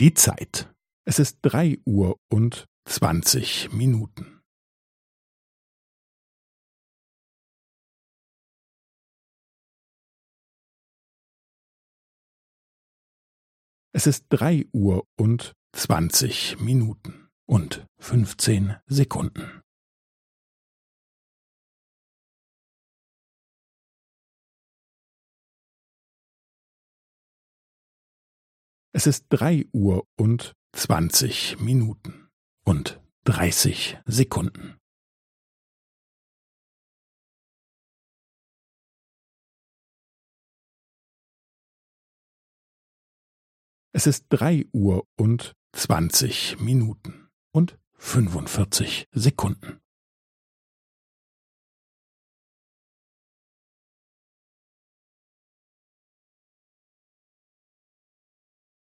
Die Zeit. Es ist drei Uhr und zwanzig Minuten. Es ist drei Uhr und zwanzig Minuten und fünfzehn Sekunden. Es ist drei Uhr und zwanzig Minuten und dreißig Sekunden. Es ist drei Uhr und zwanzig Minuten und fünfundvierzig Sekunden.